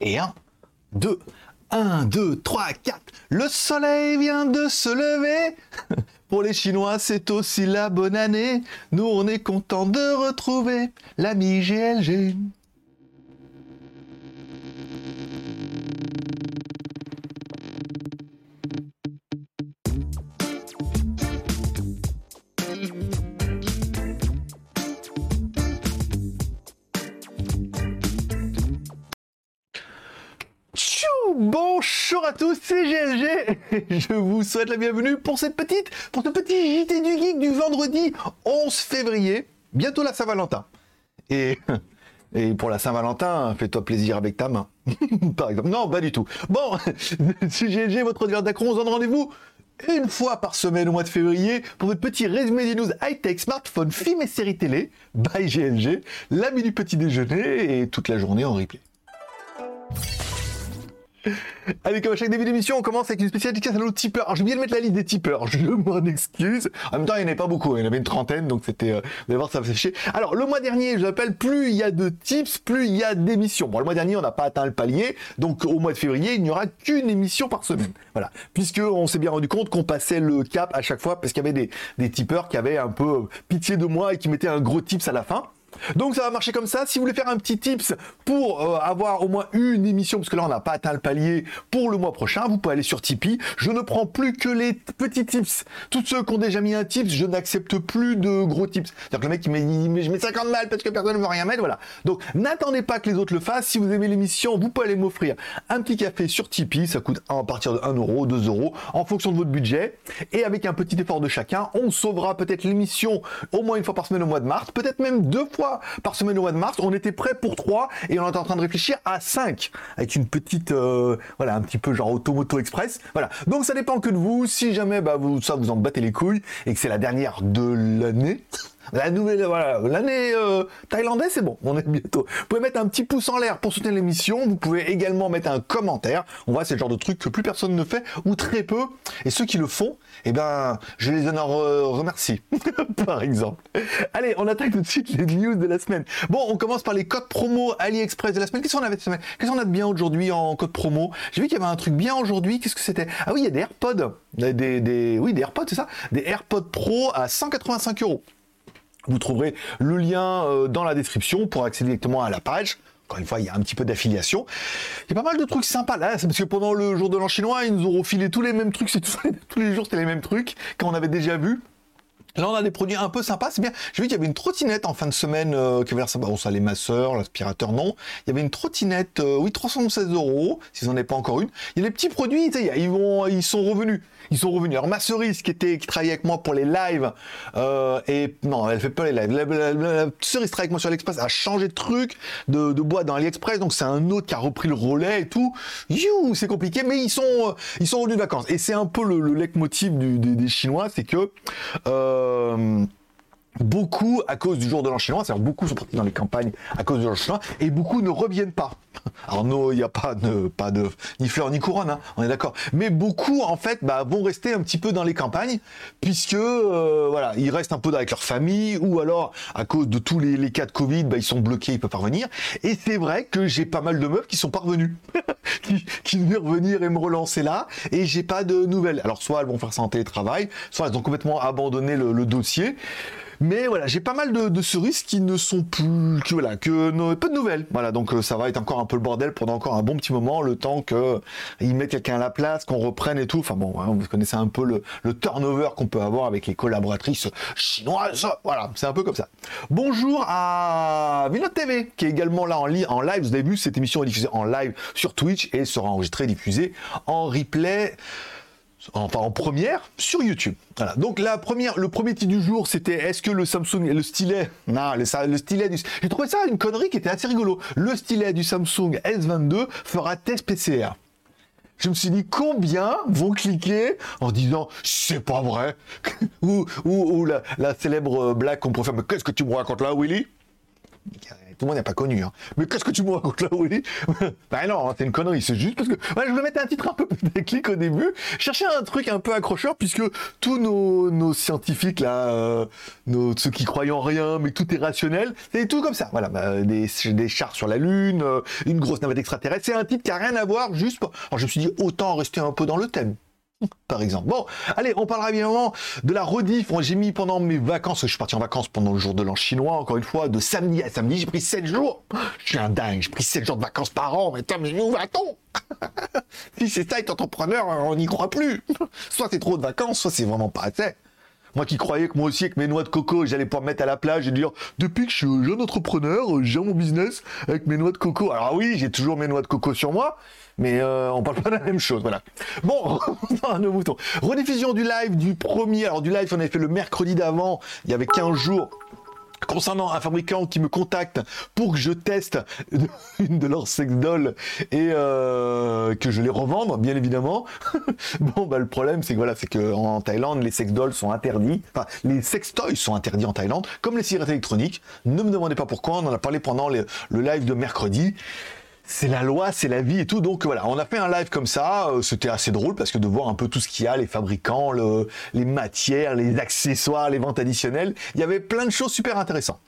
Et 1, 2, 1, 2, 3, 4. Le soleil vient de se lever. Pour les Chinois, c'est aussi la bonne année. Nous, on est content de retrouver l'ami GLG. C'est GLG. Je vous souhaite la bienvenue pour cette petite, pour ce petit JT du Geek du vendredi 11 février. Bientôt la Saint-Valentin. Et, pour la Saint-Valentin, fais-toi plaisir avec ta main. Par exemple. Non, pas du tout. Bon, c'est GLG, votre regard d'Acron. On se donne rendez-vous une fois par semaine au mois de février pour votre petit résumé des news high-tech, smartphone, films et séries télé by GLG, l'ami du petit déjeuner et toute la journée en replay. Allez, comme à chaque début d'émission, on commence avec une spéciale dédicace à nos tipeurs. Alors, j'ai oublié de mettre la liste des tipeurs, je m'en excuse. En même temps, il n'y en avait pas beaucoup, il y en avait une trentaine, donc c'était... Euh, vous allez voir, ça va chier. Alors, le mois dernier, je l'appelle, plus il y a de tips, plus il y a d'émissions. Bon, le mois dernier, on n'a pas atteint le palier, donc au mois de février, il n'y aura qu'une émission par semaine. Voilà. Puisque on s'est bien rendu compte qu'on passait le cap à chaque fois, parce qu'il y avait des, des tipeurs qui avaient un peu pitié de moi et qui mettaient un gros tips à la fin. Donc ça va marcher comme ça. Si vous voulez faire un petit tips pour euh, avoir au moins une émission, parce que là on n'a pas atteint le palier pour le mois prochain, vous pouvez aller sur Tipeee. Je ne prends plus que les petits tips. Tous ceux qui ont déjà mis un tips, je n'accepte plus de gros tips. C'est-à-dire que le mec il met, je mets 50 balles parce que personne ne veut rien mettre, voilà. Donc n'attendez pas que les autres le fassent. Si vous aimez l'émission, vous pouvez aller m'offrir un petit café sur Tipeee. Ça coûte à partir de 1 euro, 2 euros, en fonction de votre budget. Et avec un petit effort de chacun, on sauvera peut-être l'émission au moins une fois par semaine au mois de mars, peut-être même deux fois par semaine au mois de mars. On était prêt pour 3 et on est en train de réfléchir à 5 avec une petite, euh, voilà, un petit peu genre Automoto Express. Voilà. Donc ça dépend que de vous. Si jamais bah, vous, ça vous en battez les couilles et que c'est la dernière de l'année, la nouvelle, voilà, l'année euh, thaïlandaise, c'est bon, on est bientôt. Vous pouvez mettre un petit pouce en l'air pour soutenir l'émission. Vous pouvez également mettre un commentaire. On voit, c'est le genre de truc que plus personne ne fait ou très peu. Et ceux qui le font, eh ben, je les en remercie, par exemple. Allez, on attaque tout de suite les news de la semaine. Bon, on commence par les codes promo AliExpress de la semaine. Qu'est-ce qu'on avait cette semaine? Qu'est-ce qu'on a de bien aujourd'hui en code promo? J'ai vu qu'il y avait un truc bien aujourd'hui. Qu'est-ce que c'était? Ah oui, il y a des AirPods. Des, des, oui, des AirPods, c'est ça? Des AirPods Pro à 185 euros. Vous trouverez le lien euh, dans la description pour accéder directement à la page. Encore une fois, il y a un petit peu d'affiliation. Il y a pas mal de trucs sympas là. C'est parce que pendant le jour de l'an chinois, ils nous ont refilé tous les mêmes trucs. C'est tous les jours, c'était les mêmes trucs qu'on avait déjà vu. Là, on a des produits un peu sympas, c'est bien. J'ai vu qu'il y avait une trottinette en fin de semaine euh, qui avait l'air Bon, ça, les masseurs, l'aspirateur, non. Il y avait une trottinette, euh, oui, 316 euros, s'ils n'en avaient pas encore une. Il y a des petits produits, ils, vont, ils sont revenus. Ils sont revenus. Alors, ma cerise, qui, travaillait avec moi pour les lives, euh, et non, elle fait pas les lives. La, cerise travaille avec moi sur l'Express, a changé de truc, de, de boîte dans AliExpress, donc c'est un autre qui a repris le relais et tout. You, c'est compliqué, mais ils sont, euh, ils sont revenus de vacances. Et c'est un peu le, le leitmotiv des Chinois, c'est que, euh, beaucoup à cause du jour de l'an chinois, c'est-à-dire beaucoup sont partis dans les campagnes à cause de l'an chinois, et beaucoup ne reviennent pas. Alors non, il n'y a pas de, pas de ni fleurs ni couronne, hein, on est d'accord. Mais beaucoup en fait bah, vont rester un petit peu dans les campagnes, puisque euh, voilà, ils restent un peu avec leur famille, ou alors à cause de tous les, cas de Covid, bah, ils sont bloqués, ils peuvent pas revenir. Et c'est vrai que j'ai pas mal de meufs qui sont parvenues, qui, qui devaient revenir et me relancer là, et j'ai pas de nouvelles. Alors soit elles vont faire ça en télétravail, soit elles ont complètement abandonné le, le dossier. Mais voilà, j'ai pas mal de, cerises qui ne sont plus, que, voilà, que peu de nouvelles. Voilà, donc euh, ça va être encore un peu le bordel pendant encore un bon petit moment, le temps que ils mettent quelqu'un à la place, qu'on reprenne et tout. Enfin bon, hein, vous connaissez un peu le, turnover qu'on peut avoir avec les collaboratrices chinoises. Voilà, c'est un peu comme ça. Bonjour à Vinod TV, qui est également là en, en live. Vu, cette émission est diffusée en live sur Twitch et sera enregistrée, diffusée en replay enfin en première sur YouTube. Donc la le premier titre du jour, c'était est-ce que le Samsung, le stylet, non, le, le stylet du, j'ai trouvé ça une connerie qui était assez rigolo. Le stylet du Samsung S22 fera test PCR. Je me suis dit combien vont cliquer en disant c'est pas vrai ou, ou, la, célèbre blague qu'on faire mais qu'est-ce que tu me racontes là Willy? Tout le monde n'a pas connu. Hein. Mais qu'est-ce que tu me racontes là, Willy Ben non, hein, c'est une connerie, c'est juste parce que je voulais mettre un titre un peu déclic au début. Chercher un truc un peu accrocheur, puisque tous nos, scientifiques là, euh, ceux qui croient en rien, mais tout est rationnel, c'est tout comme ça. Voilà, bah, des, des chars sur la Lune, euh, une grosse navette extraterrestre. C'est un titre qui a rien à voir, juste. Pour... Alors je me suis dit autant rester un peu dans le thème par exemple. Bon, allez, on parlera évidemment de la rediff. J'ai mis pendant mes vacances, je suis parti en vacances pendant le jour de l'an chinois, encore une fois, de samedi à samedi, j'ai pris 7 jours. Je suis un dingue, j'ai pris 7 jours de vacances par an, mais mais où va-t-on? Si c'est ça, être entrepreneur, on n'y croit plus. Soit c'est trop de vacances, soit c'est vraiment pas assez. Moi qui croyais que moi aussi avec mes noix de coco, j'allais pouvoir me mettre à la plage et dire depuis que je suis jeune entrepreneur, j'ai mon business avec mes noix de coco. Alors oui, j'ai toujours mes noix de coco sur moi, mais euh, on parle pas de la même chose, voilà. Bon, nos moutons. Rediffusion du live du premier, alors du live on avait fait le mercredi d'avant, il y avait 15 jours, concernant un fabricant qui me contacte pour que je teste une de leurs sex dolls et euh, que je les revende, bien évidemment. bon, bah le problème, c'est que voilà, c'est que en Thaïlande, les sex dolls sont interdits. Enfin, les sex toys sont interdits en Thaïlande, comme les cigarettes électroniques. Ne me demandez pas pourquoi. On en a parlé pendant le live de mercredi c'est la loi, c'est la vie et tout. Donc voilà, on a fait un live comme ça. Euh, c'était assez drôle parce que de voir un peu tout ce qu'il y a, les fabricants, les matières, les accessoires, les ventes additionnelles, il y avait plein de choses super intéressantes.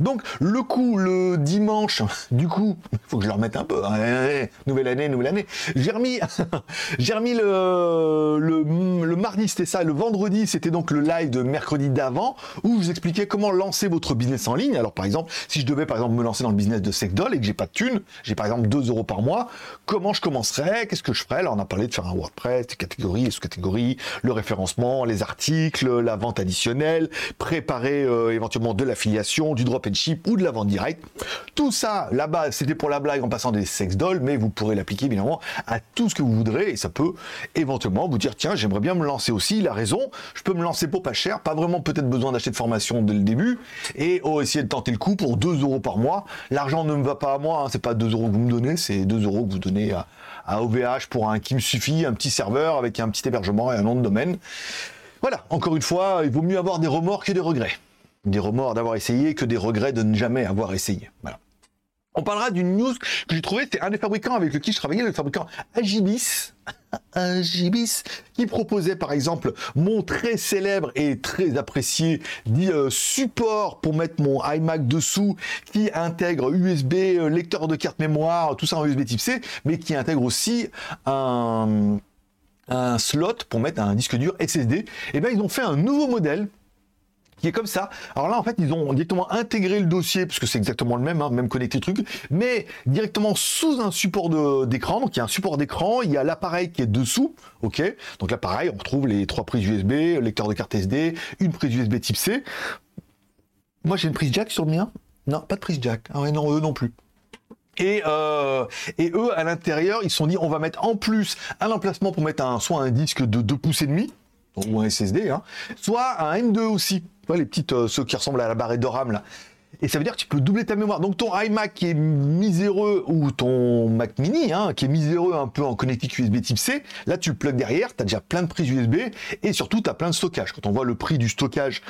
Donc le coup, le dimanche, du coup, faut que je le remette un peu. Hein. Eh, eh, nouvelle année, nouvelle année. J'ai remis, le, mardi, c'était ça. Le vendredi, c'était donc le live de mercredi d'avant où je vous expliquais comment lancer votre business en ligne. Alors par exemple, si je devais par exemple me lancer dans le business de Secdol et que j'ai pas de thunes, j'ai par exemple 2 euros par mois, comment je commencerais, qu'est-ce que je ferais Alors on a parlé de faire un WordPress, des catégories, les sous-catégories, le référencement, les articles, la vente additionnelle, préparer euh, éventuellement de l'affiliation, du drop and ship ou de la vente directe. Tout ça, là-bas, c'était pour la blague en passant des sex dolls, mais vous pourrez l'appliquer évidemment à tout ce que vous voudrez et ça peut éventuellement vous dire tiens, j'aimerais bien me lancer aussi. Il a raison, je peux me lancer pour pas cher, pas vraiment peut-être besoin d'acheter de formation dès le début et oh, essayer de tenter le coup pour 2 euros par mois. L'argent ne me va pas à moi, hein, c'est pas 2 euros vous c'est 2 euros que vous donnez à, OVH pour un qui me suffit, un petit serveur avec un petit hébergement et un nom de domaine. Voilà, encore une fois, il vaut mieux avoir des remords que des regrets. Des remords d'avoir essayé que des regrets de ne jamais avoir essayé. Voilà. On parlera d'une news que j'ai trouvé, c'est un des fabricants avec lequel je travaillais, le fabricant Agibis. Agibis, qui proposait par exemple mon très célèbre et très apprécié dit, euh, support pour mettre mon iMac dessous, qui intègre USB, euh, lecteur de carte mémoire, tout ça en USB type C, mais qui intègre aussi un, un slot pour mettre un disque dur SSD. Et eh bien ils ont fait un nouveau modèle qui est comme ça. Alors là, en fait, ils ont directement intégré le dossier, parce que c'est exactement le même, hein, même connecté truc, mais directement sous un support d'écran. Donc il y a un support d'écran, il y a l'appareil qui est dessous, ok. Donc là, pareil, on retrouve les trois prises USB, lecteur de carte SD, une prise USB Type C. Moi, j'ai une prise jack sur le mien? Non, pas de prise jack. Ah ouais, non, eux non plus. Et, euh, et eux, à l'intérieur, ils se sont dit, on va mettre en plus un emplacement pour mettre un, soit un disque de 2 pouces et demi, ou un SSD, hein, soit un M2 aussi les petites, euh, ceux qui ressemblent à la barrette de RAM là. Et ça veut dire que tu peux doubler ta mémoire. Donc ton iMac qui est miséreux ou ton Mac mini hein, qui est miséreux un peu en connectique USB type C, là tu le plugs derrière, tu as déjà plein de prises USB et surtout tu as plein de stockage. Quand on voit le prix du stockage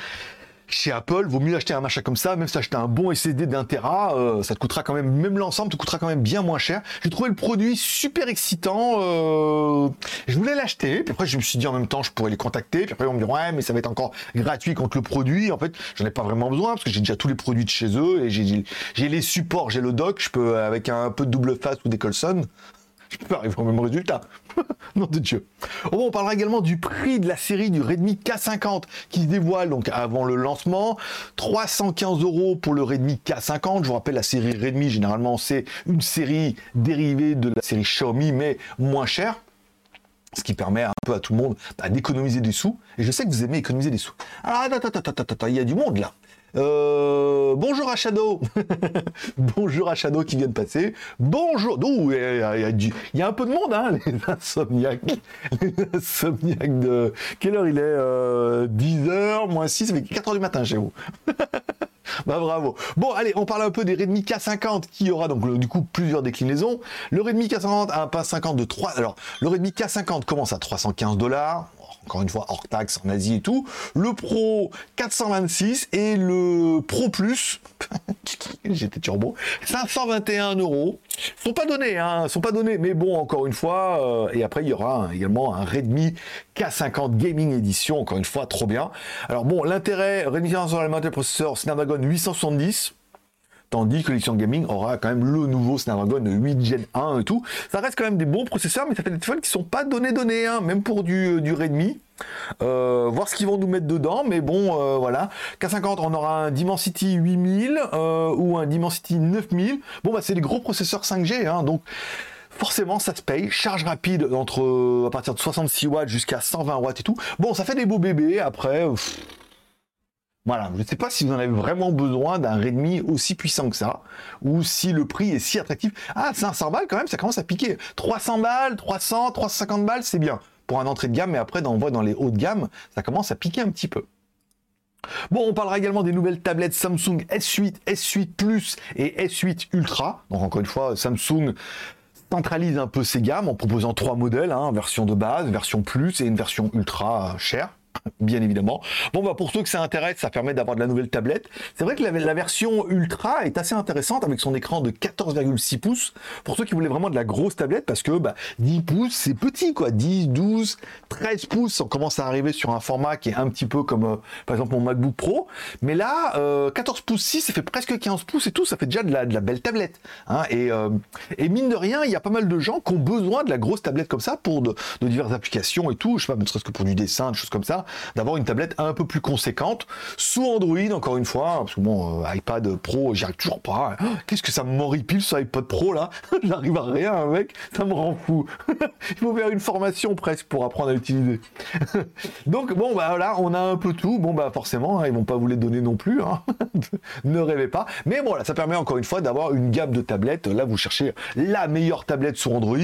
chez Apple, vaut mieux acheter un machin comme ça, même si acheter un bon SSD d'un Tera, euh, ça te coûtera quand même, même l'ensemble te coûtera quand même bien moins cher. J'ai trouvé le produit super excitant, euh, je voulais l'acheter, puis après je me suis dit en même temps je pourrais les contacter, puis après on me dit ouais mais ça va être encore gratuit contre le produit, en fait j'en ai pas vraiment besoin parce que j'ai déjà tous les produits de chez eux et j'ai les supports, j'ai le dock, je peux avec un peu de double face ou des Colson, je peux arriver au même résultat. Nom de Dieu. On parlera également du prix de la série du Redmi K50 qui dévoile donc avant le lancement. 315 euros pour le Redmi K50. Je vous rappelle, la série Redmi, généralement, c'est une série dérivée de la série Xiaomi, mais moins chère ce qui permet un peu à tout le monde bah, d'économiser des sous. Et je sais que vous aimez économiser des sous. Alors, attends, attends, attends, il y a du monde là. Euh, bonjour à Shadow. bonjour à Shadow qui vient de passer. Bonjour. Il y, a un peu de monde, hein, les insomniaques. Les insomniaques de. Quelle heure il est 10h, euh, moins 6, ça fait 4h du matin chez vous. bah bravo. Bon, allez, on parle un peu des Redmi K50 qui aura donc du coup plusieurs déclinaisons. Le Redmi K50 a un pas 50 de 3. Alors, le Redmi K50 commence à 315 dollars encore une fois hors taxe en Asie et tout. Le Pro 426 et le Pro Plus, j'étais turbo, 521 euros. Sont pas donnés, hein, sont pas donnés, mais bon, encore une fois, euh, et après il y aura également un Redmi K50 Gaming Edition, encore une fois, trop bien. Alors bon, l'intérêt, Redmi sur le processeur Snapdragon 870 tandis que l'édition gaming aura quand même le nouveau Snapdragon 8 Gen 1 et tout. Ça reste quand même des bons processeurs, mais ça fait des téléphones qui sont pas donnés donnés, hein, même pour du, euh, du Redmi. Euh, voir ce qu'ils vont nous mettre dedans, mais bon, euh, voilà. K50, on aura un Dimensity 8000 ou un Dimensity 9000. Bon, bah, c'est des gros processeurs 5G, hein, donc forcément ça se paye. Charge rapide entre à partir de 66 watts jusqu'à 120 watts et tout. Bon, ça fait des beaux bébés. Après, voilà, je ne sais pas si vous en avez vraiment besoin d'un Redmi aussi puissant que ça, ou si le prix est si attractif. Ah, 500 balles quand même, ça commence à piquer. 300 balles, 300, 350 balles, c'est bien pour un entrée de gamme, mais après, on voit dans les hauts de gamme, ça commence à piquer un petit peu. Bon, on parlera également des nouvelles tablettes Samsung S8, S8 Plus et S8 Ultra. Donc encore une fois, Samsung centralise un peu ses gammes en proposant trois modèles, hein, version de base, version plus et une version ultra chère bien évidemment. Bon, bah pour ceux que ça intéresse, ça permet d'avoir de la nouvelle tablette. C'est vrai que la, version Ultra est assez intéressante avec son écran de 14,6 pouces. Pour ceux qui voulaient vraiment de la grosse tablette, parce que bah, 10 pouces, c'est petit, quoi. 10, 12, 13 pouces, on commence à arriver sur un format qui est un petit peu comme, euh, par exemple, mon MacBook Pro. Mais là, 14 euh, pouces 6, ça fait presque 15 pouces et tout, ça fait déjà de la, de la belle tablette. Hein. Et, euh, et, mine de rien, il y a pas mal de gens qui ont besoin de la grosse tablette comme ça pour de, diverses applications et tout. Je sais pas, ne serait-ce que pour du dessin, des choses comme ça d'avoir une tablette un peu plus conséquente. Sous Android encore une fois parce que bon euh, iPad Pro j'y arrive toujours pas oh, qu'est-ce que ça m'horripile sur iPad Pro là? J'arrive à rien mec. Ça me rend fou. Il faut faire une formation presque pour apprendre à l'utiliser. Donc bon bah là on a un peu tout. Bon bah forcément hein, ils vont pas vous les donner non plus hein. ne rêvez pas. Mais bon là ça permet encore une fois d'avoir une gamme de tablettes. Là vous cherchez la meilleure tablette sur Android.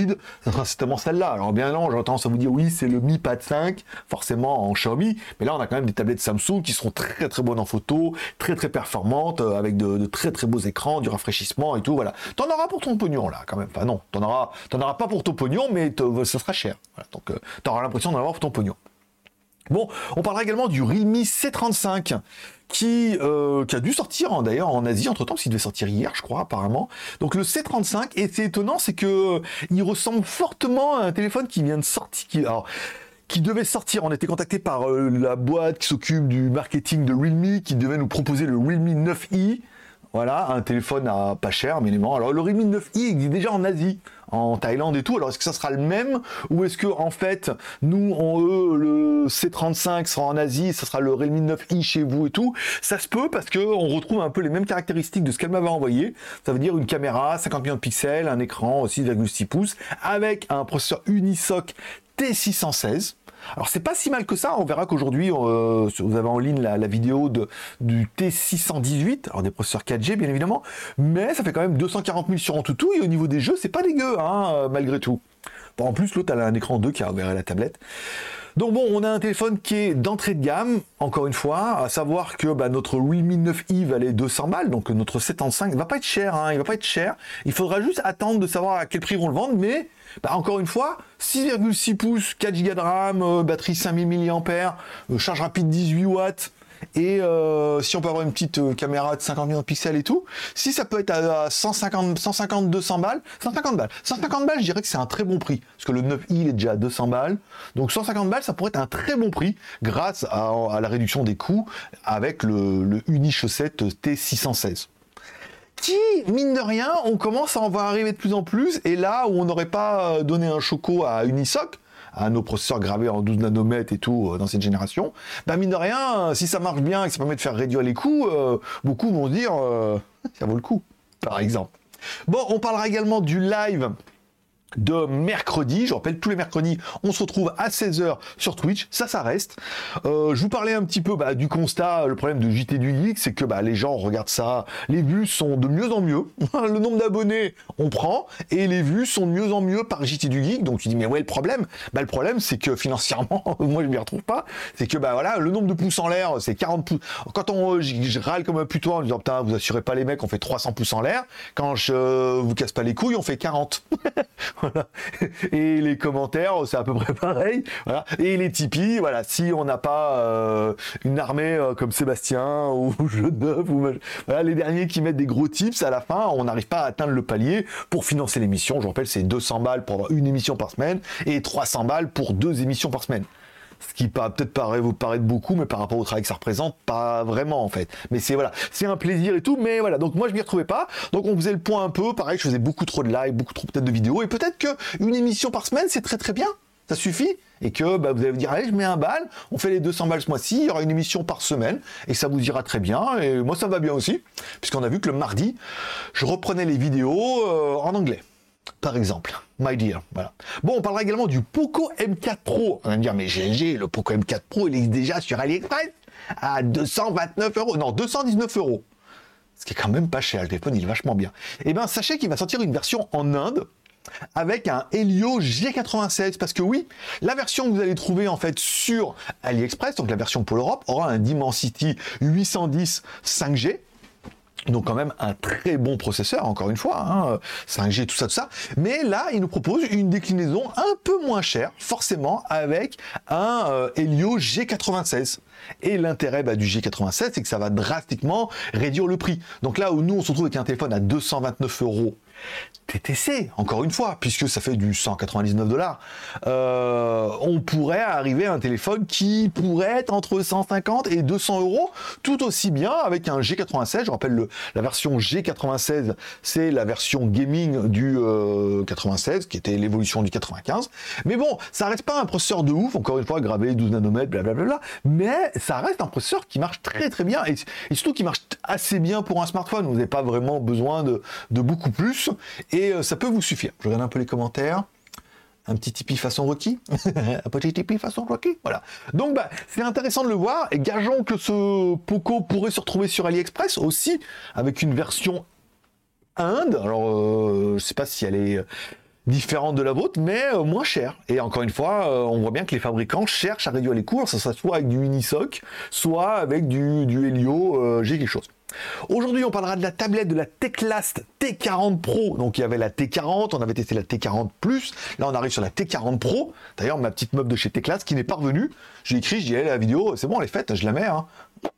Ça sera certainement celle-là. Alors bien non j'ai tendance à vous dire oui c'est le Mi Pad 5 forcément en Mais là, on a quand même des tablettes Samsung qui seront très très bonnes en photo, très très performantes, euh, avec de, très très beaux écrans, du rafraîchissement et tout. Voilà. T'en auras pour ton pognon là, quand même. Enfin non, t'en auras, t'en auras pas pour ton pognon, mais ça sera cher. Donc, euh, t'auras l'impression d'en avoir pour ton pognon. Bon, on parlera également du Realme C35 qui, euh, qui a dû sortir hein, d'ailleurs en Asie entre temps, parce qu'il devait sortir hier, je crois, apparemment. Donc le C35, et c'est étonnant, c'est que il ressemble fortement à un téléphone qui vient de sortir. Qui, alors, qui devait sortir. On était contacté par euh, la boîte qui s'occupe du marketing de Realme, qui devait nous proposer le Realme 9i. Voilà, un téléphone à pas cher, minimum. Alors le Realme 9i existe déjà en Asie, en Thaïlande et tout. Alors est-ce que ça sera le même? Ou est-ce que en fait nous, on, eux, le C35 sera en Asie, ça sera le Realme 9i chez vous et tout? Ça se peut parce que on retrouve un peu les mêmes caractéristiques de ce qu'elle m'avait envoyé. Ça veut dire une caméra, 50 millions de pixels, un écran 6,6 pouces avec un processeur Unisoc T616. Alors c'est pas si mal que ça, on verra qu'aujourd'hui euh, vous avez en ligne la, vidéo de, du T618, alors des processeurs 4G bien évidemment, mais ça fait quand même 240 000 sur en tout et au niveau des jeux c'est pas dégueu hein, malgré tout. En plus l'autre a un écran 2 qui a ouvert la tablette. Donc bon, on a un téléphone qui est d'entrée de gamme, encore une fois, à savoir que bah, notre Realme 9i valait 200 balles, donc notre 75 il va pas être cher, hein, il va pas être cher. Il faudra juste attendre de savoir à quel prix vont le vendre, mais bah, encore une fois, 6,6 pouces, 4 Go de RAM, euh, batterie 5000 mAh, euh, charge rapide 18 watts, et euh, si on peut avoir une petite caméra de 50 millions de pixels et tout, si ça peut être à 150, 150 200 balles, 150 balles, 150 balles, je dirais que c'est un très bon prix, parce que le 9i il est déjà à 200 balles, donc 150 balles, ça pourrait être un très bon prix grâce à, la réduction des coûts avec le, le Uni Chaussette T616 qui, mine de rien, on commence à en voir arriver de plus en plus. Et là où on n'aurait pas euh, donné un choco à Unisoc, à nos processeurs gravés en 12 nanomètres et tout euh, dans cette génération, bah mine de rien, si ça marche bien et que ça permet de faire réduire les coûts, euh, beaucoup vont dire ça vaut le coup, par exemple. Bon, on parlera également du live de mercredi. Je rappelle, tous les mercredis, on se retrouve à 16h sur Twitch. Ça, ça reste. Euh, je vous parlais un petit peu bah, du constat. Le problème de JT du Geek, c'est que bah, les gens regardent ça. Les vues sont de mieux en mieux. le nombre d'abonnés, on prend. Et les vues sont de mieux en mieux par JT du Geek. Donc tu dis, mais ouais, le problème? Bah, Le problème, c'est que financièrement, moi, je m'y retrouve pas. C'est que bah, voilà, le nombre de pouces en l'air, c'est 40 pouces. Quand on, je, râle comme un putois en disant, putain, vous assurez pas les mecs, on fait 300 pouces en l'air. Quand je vous casse pas les couilles, on fait 40. Et les commentaires, c'est à peu près pareil. Voilà. Et les Tipeee, voilà, si on n'a pas euh, une armée euh, comme Sébastien ou Genève, ou voilà, les derniers qui mettent des gros tips à la fin, on n'arrive pas à atteindre le palier pour financer l'émission. Je rappelle, c'est 200 balles pour avoir une émission par semaine et 300 balles pour deux émissions par semaine ce qui peut-être paraît vous paraître beaucoup, mais par rapport au travail que ça représente, pas vraiment en fait. Mais c'est voilà, c'est un plaisir et tout, mais voilà. Donc moi je m'y retrouvais pas. Donc on faisait le point un peu, pareil, je faisais beaucoup trop de live, beaucoup trop peut-être de vidéos, et peut-être que une émission par semaine c'est très très bien. Ça suffit. Et que bah, vous allez vous dire allez je mets un bal, on fait les 200 balles ce mois-ci, il y aura une émission par semaine. Et ça vous ira très bien. Et moi ça va bien aussi. Puisqu'on a vu que le mardi je reprenais les vidéos euh, en anglais par exemple. My dear, voilà. Bon, on parlera également du Poco M4 Pro. On va me dire, mais GLG, le Poco M4 Pro, il est déjà sur AliExpress à 229 euros. Non, 219 euros. Ce qui est quand même pas cher. Le téléphone, il est vachement bien. Eh bien, sachez qu'il va sortir une version en Inde avec un Helio G96 parce que oui, la version que vous allez trouver en fait sur AliExpress, donc la version pour l'Europe, aura un Dimensity 810 5G donc quand même un très bon processeur, encore une fois, hein, 5G, tout ça, tout ça. Mais là, il nous propose une déclinaison un peu moins chère, forcément, avec un euh, Helio G96. Et l'intérêt bah, du G96, c'est que ça va drastiquement réduire le prix. Donc là où nous, on se retrouve avec un téléphone à 229 euros TTC, encore une fois, puisque ça fait du 199 dollars, euh, on pourrait arriver à un téléphone qui pourrait être entre 150 et 200 euros, tout aussi bien avec un G96. Je rappelle le, la version G96, c'est la version gaming du 96, euh, qui était l'évolution du 95. Mais bon, ça reste pas un processeur de ouf, encore une fois, gravé 12 nanomètres, blablabla, mais ça reste un processeur qui marche très très bien et, surtout qui marche assez bien pour un smartphone. Vous n'avez pas vraiment besoin de, de beaucoup plus et euh, ça peut vous suffire. Je regarde un peu les commentaires. Un petit Tipeee façon Rocky. un petit Tipeee façon Rocky. Voilà. Donc, bah, c'est intéressant de le voir. Et gageons que ce Poco pourrait se retrouver sur AliExpress aussi, avec une version Inde. Alors, euh, je sais pas si elle est différente de la vôtre, mais euh, moins chère. Et encore une fois, on voit bien que les fabricants cherchent à réduire les coûts, ça soit avec du Unisoc, soit avec du, du Helio, j'ai quelque chose. Aujourd'hui, on parlera de la tablette de la Teclast T40 Pro. Donc, il y avait la T40, on avait testé la T40 Plus. Là, on arrive sur la T40 Pro. D'ailleurs, ma petite meuf de chez Teclast qui n'est pas revenue. J'ai écrit, je dis, la vidéo, c'est bon, elle est faite, je la mets. Hein.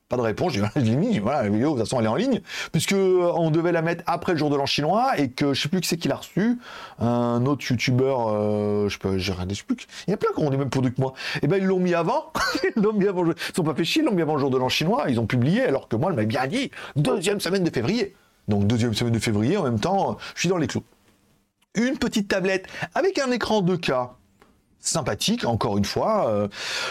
Pas de réponse, je l'ai mis, voilà, la vidéo, de toute façon, elle est en ligne, puisque euh, on devait la mettre après le jour de l'an chinois, et que je sais plus qui c'est qui l'a reçu, un autre youtubeur, euh, je peux, j'ai regardé, je sais plus, il y a plein qui ont les mêmes produits que moi. Et eh ben, ils l'ont mis avant, ils l'ont mis avant, ils sont pas fait chier, ils l'ont mis avant le jour de l'an chinois, ils ont publié, alors que moi, elle m'a bien dit, deuxième semaine de février. Donc, deuxième semaine de février, en même temps, je suis dans les clous. Une petite tablette avec un écran 2K, sympathique, encore une fois. Euh,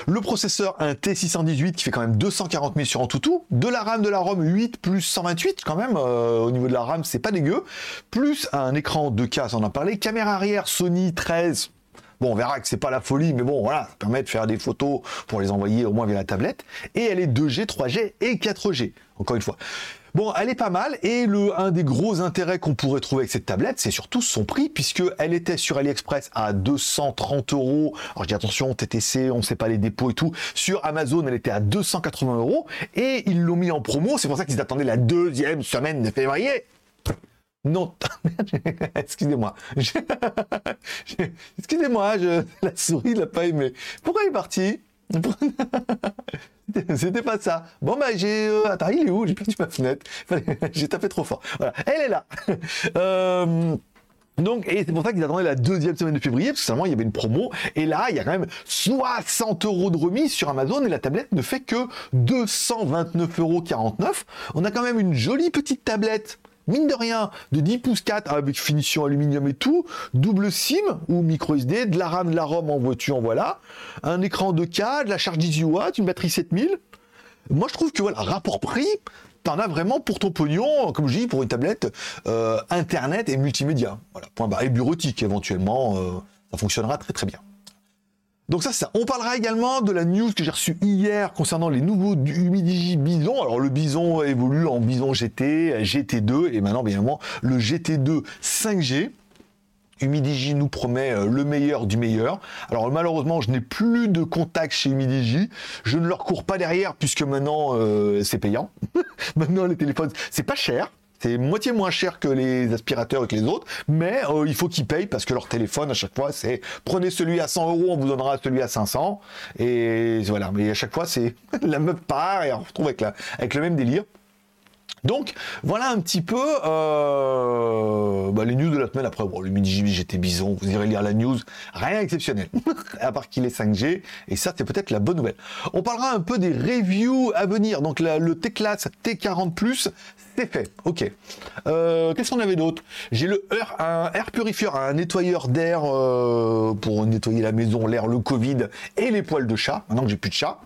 le processeur, un T618 qui fait quand même 240 000 sur Antutu. De la RAM, de la ROM 8 plus 128 quand même. Euh, au niveau de la RAM, c'est pas dégueu. Plus un écran 2K, on en parlé. Caméra arrière Sony 13. Bon, on verra que c'est pas la folie, mais bon, voilà, permet de faire des photos pour les envoyer au moins via la tablette. Et elle est 2G, 3G et 4G. Encore une fois. Bon, elle est pas mal et le un des gros intérêts qu'on pourrait trouver avec cette tablette, c'est surtout son prix puisque elle était sur AliExpress à 230 euros. Alors je dis attention, TTC, on ne sait pas les dépôts et tout. Sur Amazon, elle était à 280 euros et ils l'ont mis en promo. C'est pour ça qu'ils attendaient la deuxième semaine de février. Non, excusez-moi. excusez-moi, la souris l'a pas aimé. Pourquoi il est parti C'était pas ça. Bon, bah, j'ai. Euh, attends, il est où? J'ai perdu ma fenêtre. j'ai tapé trop fort. Voilà, elle est là. Euh, donc, et c'est pour ça qu'ils attendaient la deuxième semaine de février, parce que il y avait une promo. Et là, il y a quand même 60 euros de remise sur Amazon et la tablette ne fait que 229,49 euros. On a quand même une jolie petite tablette mine de rien, de 10 pouces 4 avec finition aluminium et tout, double SIM ou micro SD, de la RAM, de la ROM en voiture, en voilà, un écran de k de la charge 18 watts, une batterie 7000. Moi, je trouve que voilà, rapport prix, t'en as vraiment pour ton pognon, comme je dis, pour une tablette euh, internet et multimédia. Voilà, point barre. Et bureautique éventuellement, euh, ça fonctionnera très très bien. Donc ça, ça. On parlera également de la news que j'ai reçue hier concernant les nouveaux Humidigi Bison. Alors le Bison évolue en Bison GT, GT2 et maintenant bien évidemment le GT2 5G. Humidigi nous promet euh, le meilleur du meilleur. Alors malheureusement, je n'ai plus de contact chez Humidigi. Je ne leur cours pas derrière puisque maintenant euh, c'est payant. maintenant les téléphones, c'est pas cher. C'est moitié moins cher que les aspirateurs et que les autres, mais euh, il faut qu'ils payent parce que leur téléphone, à chaque fois, c'est prenez celui à 100 euros, on vous donnera celui à 500. Et voilà, mais à chaque fois, c'est la meuf part et on retrouve avec, la, avec le même délire. Donc voilà un petit peu euh, bah, les news de la semaine. Après, bon, le midi j'étais bison, vous irez lire la news. Rien d'exceptionnel, à part qu'il est 5G. Et ça, c'est peut-être la bonne nouvelle. On parlera un peu des reviews à venir. Donc le T-Class T40+, c'est fait. Ok. Euh, qu'est-ce qu'on avait d'autre? J'ai le air, un air purifier, un nettoyeur d'air euh, pour nettoyer la maison, l'air, le Covid et les poils de chat. Maintenant que j'ai plus de chat.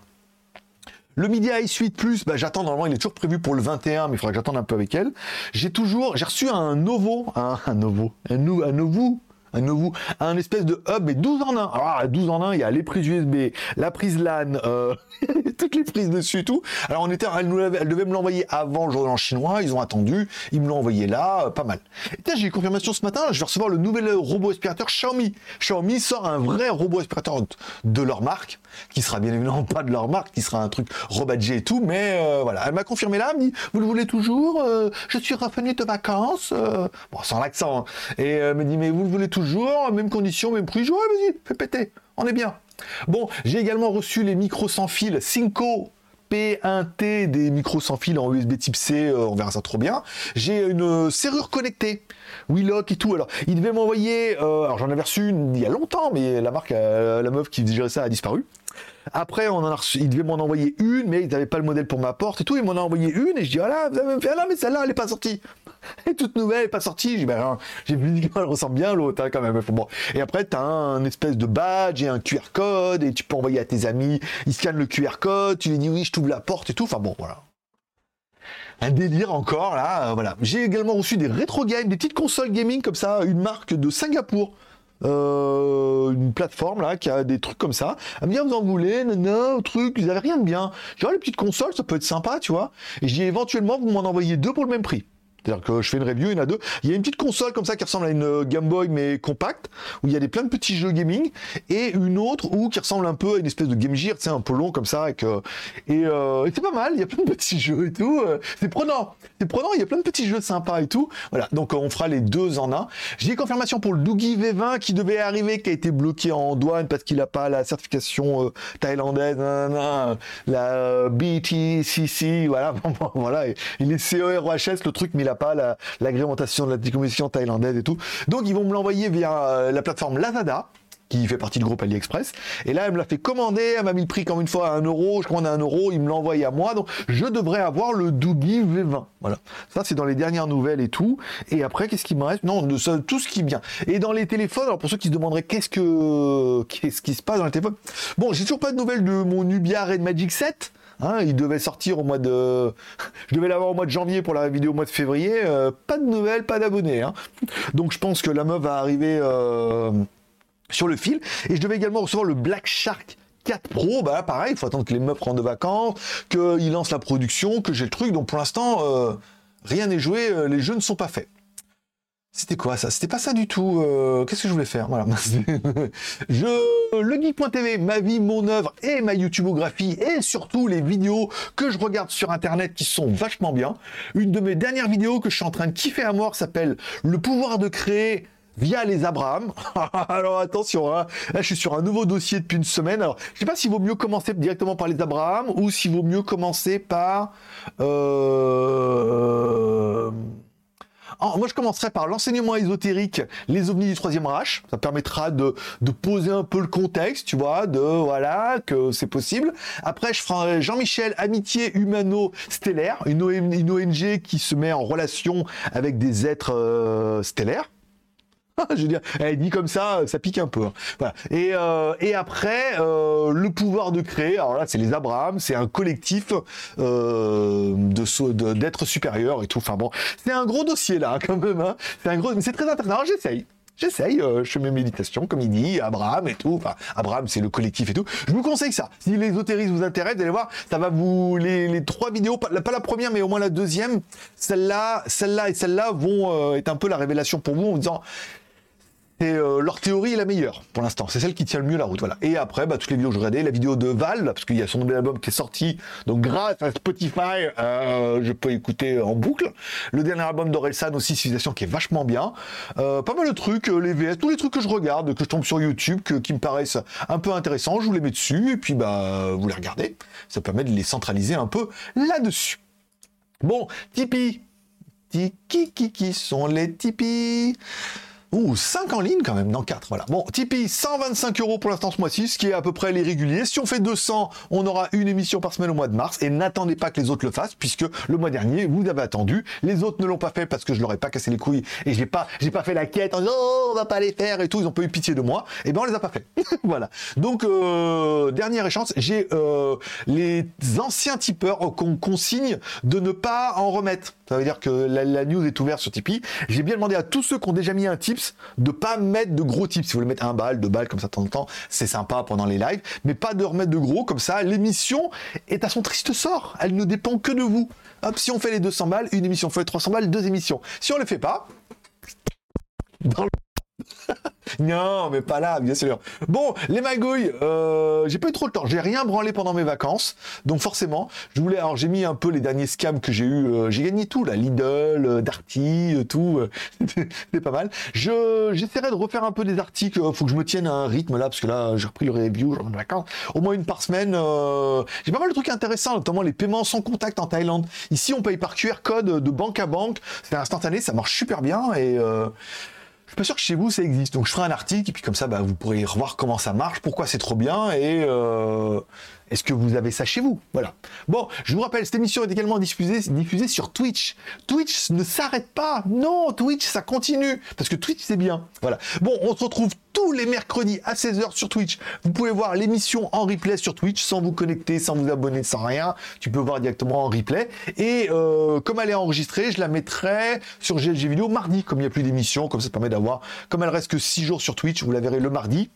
Le Midi i8 Plus, bah, j'attends, normalement il est toujours prévu pour le 21, mais il faudra que j'attende un peu avec elle. J'ai toujours, j'ai reçu un Novo, un, un Novo, un, un Novo, un nouveau, un espèce de hub, mais 12 en 1. Alors, 12 en 1, il y a les prises USB, la prise LAN, euh, toutes les prises dessus et tout. Alors, on était, elle, nous elle devait me l'envoyer avant le en chinois, ils ont attendu, ils me l'ont envoyé là, euh, pas mal. Et j'ai eu confirmation ce matin, je vais recevoir le nouvel robot aspirateur Xiaomi. Xiaomi sort un vrai robot aspirateur de leur marque, qui sera bien évidemment pas de leur marque, qui sera un truc rebadgé et tout, mais euh, voilà. Elle m'a confirmé là, me dit, vous le voulez toujours Je suis revenu de vacances, bon, sans l'accent, hein. et elle me dit, mais vous le voulez toujours même condition, même prix. Je vas-y, fais péter, on est bien. Bon, j'ai également reçu les micros sans fil Cinco P1T des micros sans fil en USB type C, euh, on verra ça trop bien. J'ai une serrure connectée, Willock et tout. Alors, il devait m'envoyer, euh, alors j'en avais reçu une il y a longtemps, mais la marque, euh, la meuf qui gérait ça a disparu. Après, on en a reçu, il devait m'en envoyer une, mais ils n'avaient pas le modèle pour ma porte et tout. Il m'en a envoyé une et je dis, ah là, vous avez fait, ah là, mais celle-là, elle n'est pas sortie. Elle est toute nouvelle, elle n'est pas sortie. J'ai ben, j'ai vu qu'elle ressemble bien l'autre, hein, quand même. Et après, tu as un espèce de badge et un QR code et tu peux envoyer à tes amis. Ils scannent le QR code, tu lui dis oui, je t'ouvre la porte et tout. Enfin bon, voilà un délire encore là. Euh, voilà. J'ai également reçu des rétro games, des petites consoles gaming comme ça, une marque de Singapour. Euh, une plateforme là qui a des trucs comme ça. Elle ah, vous en voulez, non, truc, vous avez rien de bien. Je dis, les petites consoles, ça peut être sympa, tu vois. Et dis, éventuellement, vous m'en envoyez deux pour le même prix. C'est-à-dire que je fais une review, il y en a deux. Il y a une petite console comme ça qui ressemble à une euh, Game Boy mais compacte, où il y a des plein de petits jeux gaming, et une autre où qui ressemble un peu à une espèce de Game Gear, tu sais, un peu long comme ça, euh, euh, et, c'est pas mal, il y a plein de petits jeux et tout. c'est prenant, c'est prenant, il y a plein de petits jeux sympas et tout. Voilà, donc on fera les deux en un. J'ai confirmation pour le Doogie V20 qui devait arriver, qui a été bloqué en douane parce qu'il n'a pas la certification thaïlandaise, la BTCC, voilà, voilà, il est CEROHS le truc, mais il pas l'agrémentation de la commission thaïlandaise et tout. Donc ils vont me l'envoyer via euh, la plateforme Lazada qui fait partie du groupe AliExpress. Et là, elle me l'a fait commander, elle m'a mis le prix comme une fois à 1 euro, je commande à 1 euro, il me l'a envoyé à moi, donc je devrais avoir le Doogie V20. Voilà. Ça, c'est dans les dernières nouvelles et tout. Et après, qu'est-ce qui me reste? Non, de, tout ce qui bien. Et dans les téléphones, alors pour ceux qui se demanderaient qu'est-ce que qu'est-ce qui se passe dans les téléphones, bon, j'ai toujours pas de nouvelles de mon Nubia Red Magic 7. Hein, il devait sortir au mois de. Je devais l'avoir au mois de janvier pour la vidéo au mois de février. Euh, pas de nouvelles, pas d'abonnés. Hein. Donc je pense que la meuf va arriver euh, sur le fil. Et je devais également recevoir le Black Shark 4 Pro, bah pareil, il faut attendre que les meufs rentrent de vacances, qu'ils lancent la production, que j'ai le truc. Donc pour l'instant, euh, rien n'est joué, les jeux ne sont pas faits. C'était quoi ça? C'était pas ça du tout. Euh, qu'est-ce que je voulais faire? Voilà. je le geek.tv, ma vie, mon œuvre et ma YouTubeographie et surtout les vidéos que je regarde sur internet qui sont vachement bien. Une de mes dernières vidéos que je suis en train de kiffer à mort s'appelle Le pouvoir de créer via les Abraham. Alors attention, hein. là je suis sur un nouveau dossier depuis une semaine. Alors je sais pas s'il vaut mieux commencer directement par les Abraham ou s'il vaut mieux commencer par euh moi, je commencerai par l'enseignement ésotérique, les ovnis du troisième Reich. Ça permettra de, poser un peu le contexte, tu vois, de voilà, que c'est possible. Après, je ferai Jean-Michel Amitié Humano-Stellaire, une, ONG qui se met en relation avec des êtres euh, stellaires. je veux dire, elle dit comme ça, ça pique un peu. Hein. Voilà. Et, euh, après, euh, le pouvoir de créer. Alors là, c'est les Abraham, c'est un collectif euh, de d'être supérieur et tout. Enfin bon, c'est un gros dossier là, quand même. Hein. C'est un gros, mais c'est très intéressant. j'essaye. J'essaye, je fais mes méditations, comme il dit, Abraham et tout. Enfin, Abraham, c'est le collectif et tout. Je vous conseille ça. Si l'ésotérisme vous intéresse, allez voir, ça va vous. Les, trois vidéos, pas, la première, mais au moins la deuxième, celle-là, celle-là et celle-là vont être un peu la révélation pour vous en vous disant euh, leur théorie est la meilleure pour l'instant. C'est celle qui tient le mieux la route. Voilà. Et après, bah, toutes les vidéos que je regardais, la vidéo de Val, parce qu'il y a son nouvel album qui est sorti. Donc grâce à Spotify, euh, je peux écouter en boucle. Le dernier album d'Orelsan aussi, Civilisation, qui est vachement bien. Euh, pas mal de trucs, les VS, tous les trucs que je regarde, que je tombe sur YouTube, qui me paraissent un peu intéressants, je vous les mets dessus et puis bah vous les regardez. Ça permet de les centraliser un peu là-dessus. Bon, Tipeee. Qui, qui, qui sont les Tipeee? Ouh, 5 en ligne quand même, non 4, voilà. Bon, Tipeee, 125 euros pour l'instant ce mois-ci, ce qui est à peu près les réguliers. Si on fait 200, on aura une émission par semaine au mois de mars. Et n'attendez pas que les autres le fassent, puisque le mois dernier, vous avez attendu. Les autres ne l'ont pas fait parce que je leur ai pas cassé les couilles et j'ai pas, j'ai pas fait la quête en disant, oh, on va pas les faire et tout. Ils ont pas eu pitié de moi. Et ben, on les a pas fait. voilà. Donc, euh, dernière échéance, j'ai euh, les anciens tipeurs qu'on consigne de ne pas en remettre. Ça veut dire que la, news est ouverte sur Tipeee. J'ai bien demandé à tous ceux qui ont déjà mis un tips de pas mettre de gros tips. Si vous voulez mettre un balle, deux balles comme ça de temps en temps, c'est sympa pendant les lives, mais pas de remettre de gros comme ça. L'émission est à son triste sort. Elle ne dépend que de vous. Hop, si on fait les 200 balles, une émission. fait les 300 balles, deux émissions. Si on les fait pas, dans le non, mais pas là, bien sûr. Bon, les magouilles, euh, j'ai pas eu trop le temps. J'ai rien branlé pendant mes vacances, donc forcément, je voulais. Alors, j'ai mis un peu les derniers scams que j'ai eu. Euh, j'ai gagné tout, là, Lidl, euh, Darty, euh, tout. C'était pas mal. Je j'essaierai de refaire un peu des articles. Faut que je me tienne à un rythme là, parce que là, j'ai repris le review, vacances. Au moins une par semaine. j'ai pas mal de trucs intéressants, notamment les paiements sans contact en Thaïlande. Ici, on paye par QR code de banque à banque. C'est instantané, ça marche super bien et suis pas sûr que chez vous ça existe. Donc je ferai un article et puis comme ça, bah, vous pourrez revoir comment ça marche, pourquoi c'est trop bien et euh, est-ce que vous avez ça chez vous? Voilà. Bon, je vous rappelle, cette émission est également diffusée, sur Twitch. Twitch ne s'arrête pas. Non, Twitch, ça continue. Parce que Twitch, c'est bien. Voilà. Bon, on se retrouve tous les mercredis à 16h sur Twitch. Vous pouvez voir l'émission en replay sur Twitch sans vous connecter, sans vous abonner, sans rien. Tu peux voir directement en replay. Et euh, comme elle est enregistrée, je la mettrai sur GLG Vidéo mardi, comme il n'y a plus d'émission. Comme ça permet d'avoir, comme elle reste que 6 jours sur Twitch, vous la verrez le mardi.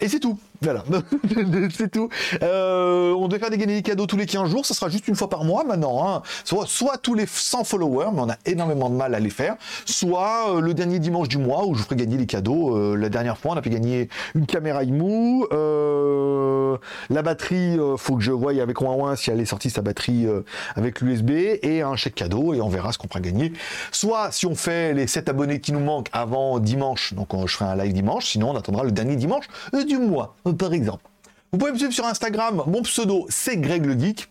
Et c'est tout. Voilà. c'est tout. Euh, on devait faire des cadeaux tous les 15 jours. Ça sera juste une fois par mois maintenant. Hein. Soit, tous les 100 followers, mais on a énormément de mal à les faire. Soit euh, le dernier dimanche du mois où je ferai gagner les cadeaux. la dernière fois, on a fait gagner une caméra IMU, euh, la batterie, euh, faut que je voie avec Ouin si elle est sortie sa batterie euh, avec l'USB et un chèque cadeau et on verra ce qu'on fera gagner. Soit si on fait les 7 abonnés qui nous manquent avant dimanche, donc je ferai un live dimanche, sinon on attendra le dernier dimanche du mois, par exemple. Vous pouvez me suivre sur Instagram, mon pseudo c'est Greg le Geek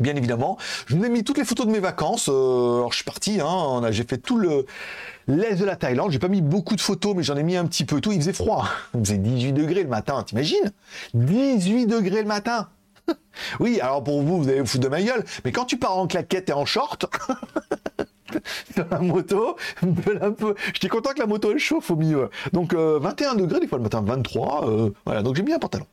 bien évidemment. Je vous ai mis toutes les photos de mes vacances. alors je suis parti, hein, j'ai fait tout le l'est de la Thaïlande. J'ai pas mis beaucoup de photos, mais j'en ai mis un petit peu tout. Il faisait froid. Il faisait 18 degrés le matin, t'imagines? 18 degrés le matin oui, alors pour vous, vous allez vous foutre de ma gueule, mais quand tu pars en claquette et en short, sur la moto, un peu. J'étais content que la moto elle chauffe au milieu. Donc 21 euh, degrés, des fois le matin 23. Euh, voilà, donc j'ai mis un pantalon.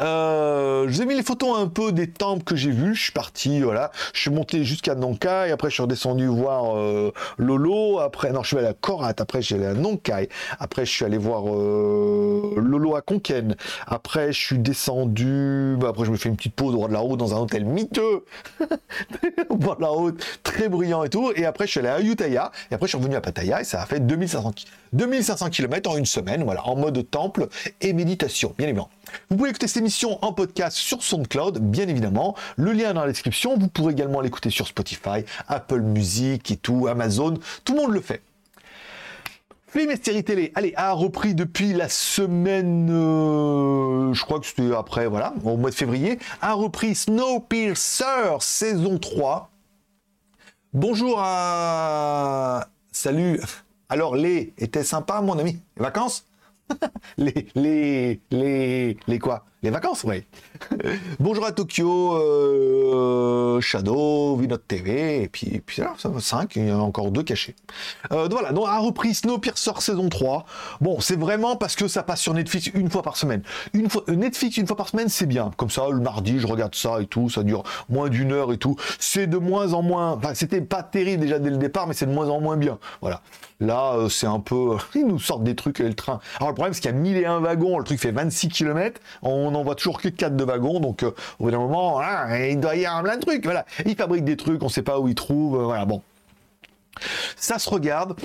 Euh, je vous ai mis les photos un peu des temples que j'ai vus. Je suis parti, voilà. Je suis monté jusqu'à Nonkai. Après, je suis redescendu voir euh, Lolo. Après, non, je suis allé à Korat. Après, suis allé à Nonkai. Après, je suis allé voir euh, Lolo à Konken. Après, je suis descendu. Bah, après, je me fais une petite pause au bord de la route dans un hôtel miteux. au bord de la route, très bruyant et tout. Et après, je suis allé à Ayutthaya. Et après, je suis revenu à Pattaya. Et ça a fait 2500, 2500 km en une semaine. Voilà, en mode temple et méditation, bien évidemment. Vous pouvez écouter cette émission en podcast sur SoundCloud, bien évidemment. Le lien est dans la description. Vous pourrez également l'écouter sur Spotify, Apple Music et tout, Amazon. Tout le monde le fait. Film et séries télé, allez, a repris depuis la semaine, euh, je crois que c'était après, voilà, au mois de février, a repris Snowpiercer saison 3. Bonjour à... Salut. Alors, les était sympa, mon ami? Vacances? les, les, les, les quoi? Les vacances, oui. Bonjour à Tokyo, euh, Shadow, Vinod TV, et puis, et ça va 5, il y a encore deux cachés. Euh, voilà, donc a repris Snowpiercer saison 3. Bon, c'est vraiment parce que ça passe sur Netflix une fois par semaine. Une fois, euh, Netflix une fois par semaine, c'est bien. Comme ça, le mardi, je regarde ça et tout, ça dure moins d'une heure et tout. C'est de moins en moins, enfin, c'était pas terrible déjà dès le départ, mais c'est de moins en moins bien. Voilà. Là, euh, c'est un peu, ils nous sortent des trucs et le train. Alors le problème, c'est qu'il y a 1001 wagons, le truc fait 26 km, on voit toujours que 4 de wagons, donc au bout d'un moment, il doit y avoir plein de trucs. Voilà, ils fabriquent des trucs, on sait pas où ils trouvent. voilà, bon. Ça se regarde.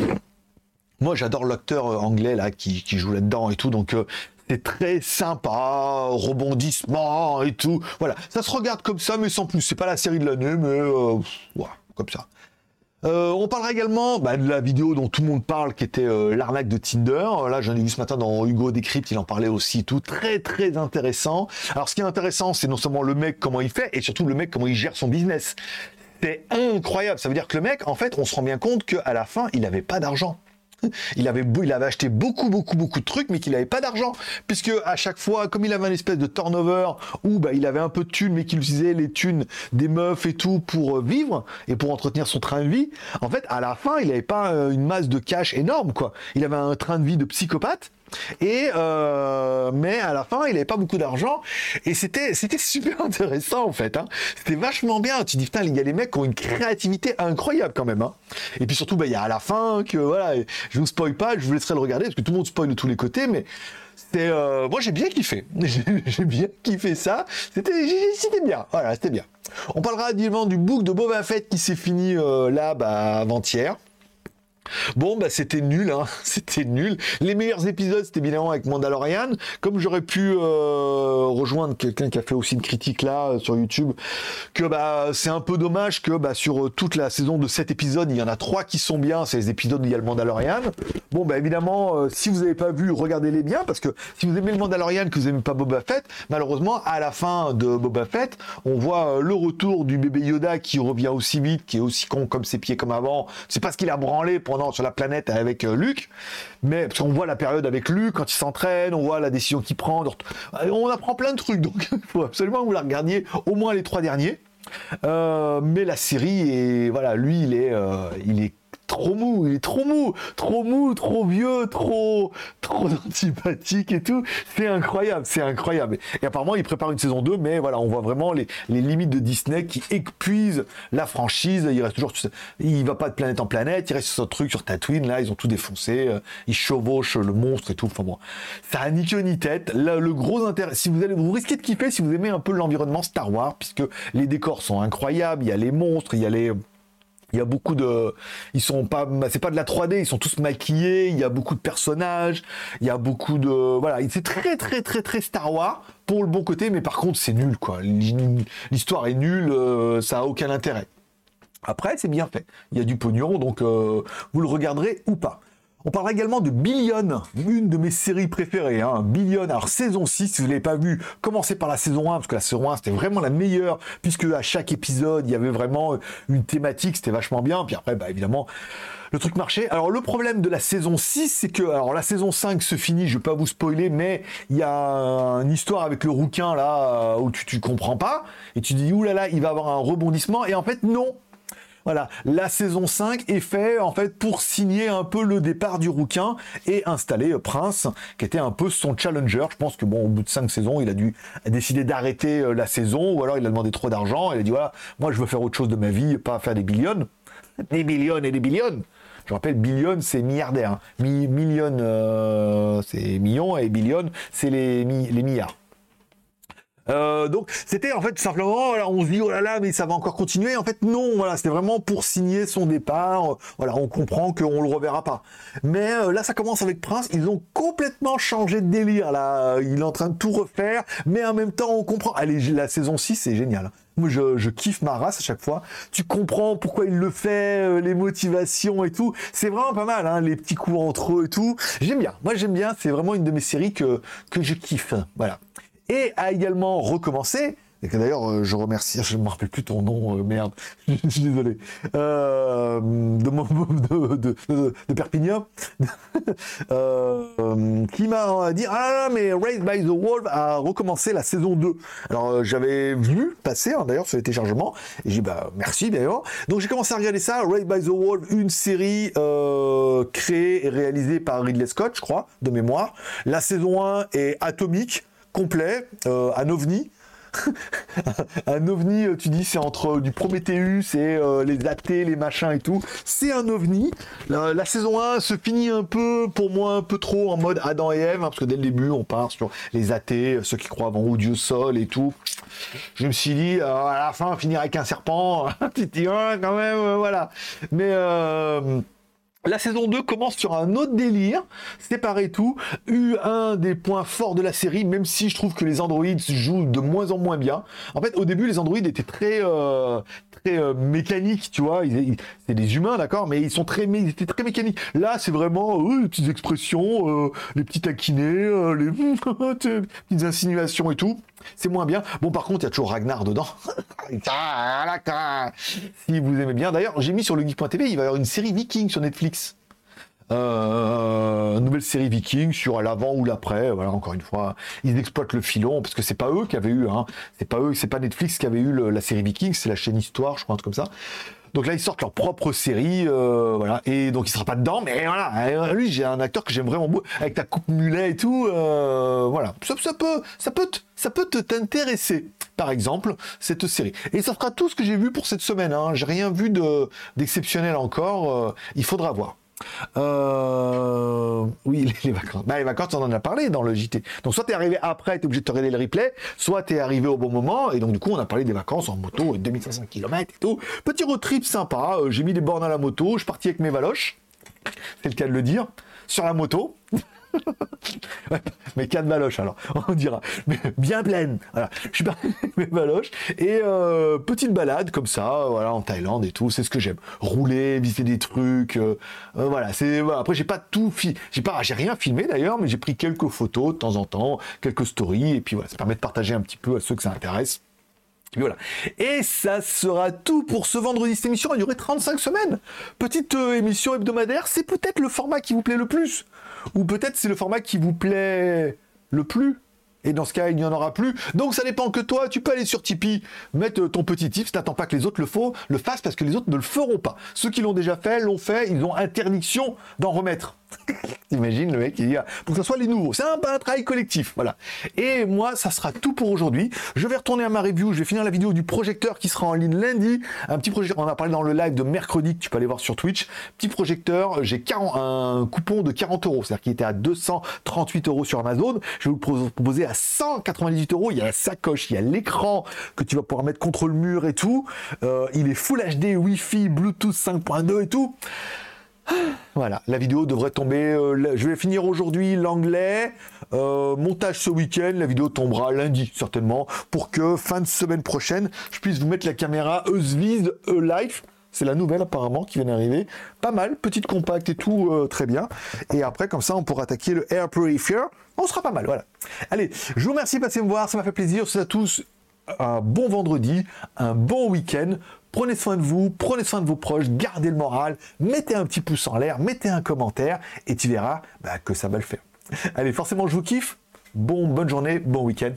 moi, j'adore l'acteur anglais là qui, joue là-dedans et tout, donc c'est très sympa, rebondissement et tout. Voilà, ça se regarde comme ça, mais sans plus. C'est pas la série de l'année, mais voilà, comme ça. Euh, on parlera également bah, de la vidéo dont tout le monde parle, qui était euh, l'arnaque de Tinder. Là, j'en ai vu ce matin dans Hugo Décrypte, il en parlait aussi, tout très très intéressant. Alors, ce qui est intéressant, c'est non seulement le mec comment il fait, et surtout le mec comment il gère son business. C'est incroyable. Ça veut dire que le mec, en fait, on se rend bien compte qu'à la fin, il n'avait pas d'argent. Il avait, il avait acheté beaucoup, beaucoup, beaucoup de trucs, mais qu'il n'avait pas d'argent. Puisque à chaque fois, comme il avait un espèce de turnover où bah, il avait un peu de thunes, mais qu'il utilisait les thunes des meufs et tout pour euh, vivre et pour entretenir son train de vie, en fait, à la fin, il n'avait pas euh, une masse de cash énorme, quoi. Il avait un train de vie de psychopathe. Et euh, mais à la fin, il n'avait pas beaucoup d'argent et c'était c'était super intéressant en fait. Hein. C'était vachement bien. Tu dis putain, il y a les mecs qui ont une créativité incroyable quand même. Hein. Et puis surtout, bah, il y a à la fin que voilà, je vous spoil pas, je vous laisserai le regarder parce que tout le monde spoil de tous les côtés, mais c'était euh, moi j'ai bien kiffé. j'ai bien kiffé ça. C'était c'était bien. Voilà, c'était bien. On parlera évidemment du book de Boba Fett qui s'est fini euh, là bah, avant-hier. Bon, bah c'était nul, hein. c'était nul. Les meilleurs épisodes, c'était évidemment avec Mandalorian. Comme j'aurais pu euh, rejoindre quelqu'un qui a fait aussi une critique là euh, sur YouTube, que bah c'est un peu dommage que bah, sur euh, toute la saison de 7 épisodes, il y en a 3 qui sont bien, c'est les épisodes où il y a le Mandalorian. Bon, bah évidemment, si vous n'avez pas vu, regardez-les bien, parce que si vous aimez le Mandalorian, que vous n'aimez pas Boba Fett, malheureusement, à la fin de Boba Fett, on voit le retour du bébé Yoda qui revient aussi vite, qui est aussi con comme ses pieds comme avant. C'est parce qu'il a branlé sur la planète avec euh, Luc, mais parce qu'on voit la période avec Luc quand il s'entraîne, on voit la décision qu'il prend, on apprend plein de trucs, donc il faut absolument vous la regardiez au moins les trois derniers. Euh, mais la série est voilà, lui il est euh, il est trop mou, il est trop mou, trop mou, trop vieux, trop, trop antipathique et tout. C'est incroyable, c'est incroyable. Et apparemment, il prépare une saison 2, mais voilà, on voit vraiment les, limites de Disney qui épuisent la franchise. Il reste toujours, il va pas de planète en planète, il reste sur ce truc sur Tatooine, là, ils ont tout défoncé, euh, ils chevauchent le monstre et tout. Enfin bon, ça a ni queue ni tête. Là, le gros intérêt, si vous allez, vous risquez de kiffer si vous aimez un peu l'environnement Star Wars, puisque les décors sont incroyables, il y a les monstres, il y a les, il y a beaucoup de, ils sont pas, c'est pas de la 3D, ils sont tous maquillés. Il y a beaucoup de personnages. Il y a beaucoup de, voilà, c'est très très très très Star Wars pour le bon côté, mais par contre c'est nul quoi. L'histoire est nulle, euh, ça a aucun intérêt. Après c'est bien fait. Il y a du pognon, donc euh, vous le regarderez ou pas. On parlera également de Billion, une de mes séries préférées. Hein. Billion, alors saison 6, si vous ne l'avez pas vu, commencez par la saison 1, parce que la saison 1 c'était vraiment la meilleure, puisque à chaque épisode il y avait vraiment une thématique, c'était vachement bien. Puis après, bah, évidemment, le truc marchait. Alors le problème de la saison 6, c'est que, alors la saison 5 se finit, je vais pas vous spoiler, mais il y a une histoire avec le rouquin là, où tu, tu comprends pas, et tu dis, oulala, il va avoir un rebondissement, et en fait non, voilà, la saison 5 est faite en fait pour signer un peu le départ du rouquin et installer euh, Prince, qui était un peu son challenger. Je pense que bon, au bout de 5 saisons, il a dû décider d'arrêter euh, la saison, ou alors il a demandé trop d'argent. Il a dit voilà, moi je veux faire autre chose de ma vie, pas faire des billions, des millions et des billions. Je rappelle, billion, c'est milliardaire. Hein. euh, c'est millions, et billion, c'est les milliards. Euh, donc c'était en fait simplement, voilà, on se dit oh là là, mais ça va encore continuer. En fait non, voilà, c'était vraiment pour signer son départ. Voilà, on comprend qu'on le reverra pas. Mais euh, là, ça commence avec Prince. Ils ont complètement changé de délire. Là, il est en train de tout refaire, mais en même temps, on comprend. Allez, la saison 6, c'est génial. Moi, je, kiffe ma race à chaque fois. Tu comprends pourquoi il le fait, euh, les motivations et tout. C'est vraiment pas mal, hein, les petits coups entre eux et tout. J'aime bien. Moi, j'aime bien. C'est vraiment une de mes séries que, que je kiffe. Voilà et a également recommencé. Et que d'ailleurs, euh, je remercie, je ne me rappelle plus ton nom, euh, merde, je suis désolé, euh, de, Perpignan, qui m'a dit Ah, mais Raised by the Wolf a recommencé la saison 2. Alors, j'avais vu passer, hein, d'ailleurs, sur les téléchargements, et j'ai dit Bah, merci d'ailleurs. Donc, j'ai commencé à regarder ça, Raised by the Wolf, une série créée et réalisée par Ridley Scott, je crois, de mémoire. La saison 1 est atomique complet, euh, un ovni. un ovni, euh, tu dis, c'est entre du Prometheus et euh, les athées, les machins et tout. C'est un ovni. La, saison 1 se finit un peu, pour moi, un peu trop en mode Adam et Ève, hein, parce que dès le début, on part sur les athées, ceux qui croient au Dieu Sol et tout. Je me suis dit, à la fin, finir avec un serpent, tu te dis, quand même, voilà. Mais La saison 2 commence sur un autre délire, séparé tout, eu un des points forts de la série, même si je trouve que les androïdes jouent de moins en moins bien. En fait, au début, les androïdes étaient très, euh, très euh, mécaniques, tu vois. c'est des humains, d'accord, mais ils sont très, étaient très mécaniques. Là, c'est vraiment euh, les petites expressions, les petits taquinés, les petites insinuations et tout. C'est moins bien. Bon, par contre, il y a toujours Ragnar dedans. si vous aimez bien. D'ailleurs, j'ai mis sur le geek.tv, il va y avoir une série Viking sur Netflix. Euh, nouvelle série Viking sur l'avant ou l'après. Voilà, encore une fois, ils exploitent le filon parce que c'est pas eux qui avaient eu, hein, c'est pas eux, c'est pas Netflix qui avait eu la série Viking, c'est la chaîne Histoire, je crois, un truc comme ça. Donc là, ils sortent leur propre série, euh, voilà. Et donc, il sera pas dedans, mais voilà. Euh, lui, j'ai un acteur que j'aime vraiment beaucoup, avec ta coupe mulet et tout. Euh, voilà, ça, peut, ça peut, ça peut t'intéresser. Par exemple, cette série. Et ça sera tout ce que j'ai vu pour cette semaine. Hein. J'ai rien vu de d'exceptionnel encore. il faudra voir. Euh, oui, les, vacances. Bah, les vacances, on en a parlé dans le JT. Donc, soit tu arrivé après, tu es obligé de te regarder le replay, soit tu arrivé au bon moment, et donc, du coup, on a parlé des vacances en moto, 2500 km et tout. Petit road trip sympa, euh, j'ai mis des bornes à la moto, je suis parti avec mes valoches, c'est le cas de le dire, sur la moto. mais quatre baloches alors, on dira. Mais bien pleine. Voilà. Je suis parti avec mes et euh, petite balade comme ça, voilà, en Thaïlande et tout. C'est ce que j'aime. Rouler, visiter des trucs. Euh, euh, voilà. C'est après j'ai pas tout j'ai pas, j'ai rien filmé d'ailleurs, mais j'ai pris quelques photos de temps en temps, quelques stories et puis voilà, ça permet de partager un petit peu à ceux que ça intéresse. Et voilà. Et ça sera tout pour ce vendredi. Cette émission a duré 35 semaines. Petite émission hebdomadaire, c'est peut-être le format qui vous plaît le plus. Ou peut-être c'est le format qui vous plaît le plus. Et dans ce cas, il n'y en aura plus. Donc ça dépend que toi. Tu peux aller sur Tipeee, mettre ton petit tips. N'attends pas que les autres le, le fassent parce que les autres ne le feront pas. Ceux qui l'ont déjà fait l'ont fait. Ils ont interdiction d'en remettre. T'imagines le mec qui dit ah, pour que ce soit les nouveaux. C'est un, un, travail collectif, voilà. Et moi, ça sera tout pour aujourd'hui. Je vais retourner à ma review. Je vais finir la vidéo du projecteur qui sera en ligne lundi. Un petit projecteur. On a parlé dans le live de mercredi que tu peux aller voir sur Twitch. Petit projecteur. J'ai un coupon de 40 euros, c'est-à-dire qu'il était à 238 euros sur Amazon. Je vais vous proposer à 198 euros. Il y a la sacoche, il y a l'écran que tu vas pouvoir mettre contre le mur et tout. Euh, il est Full HD, Wi-Fi, Bluetooth 5.2 et tout. Voilà, la vidéo devrait tomber. Euh, je vais finir aujourd'hui l'anglais. Euh, montage ce week-end. La vidéo tombera lundi, certainement, pour que fin de semaine prochaine, je puisse vous mettre la caméra Eusvise E-Life. C'est la nouvelle apparemment qui vient d'arriver. Pas mal, petite compacte et tout, euh, très bien. Et après, comme ça, on pourra attaquer le Air Purifier. On sera pas mal, voilà. Allez, je vous remercie de passer me voir, ça m'a fait plaisir. C'est à tous un bon vendredi, un bon week-end. Prenez soin de vous, prenez soin de vos proches, gardez le moral, mettez un petit pouce en l'air, mettez un commentaire et tu verras bah, que ça va le faire. Allez, forcément, je vous kiffe. Bon, bonne journée, bon week-end.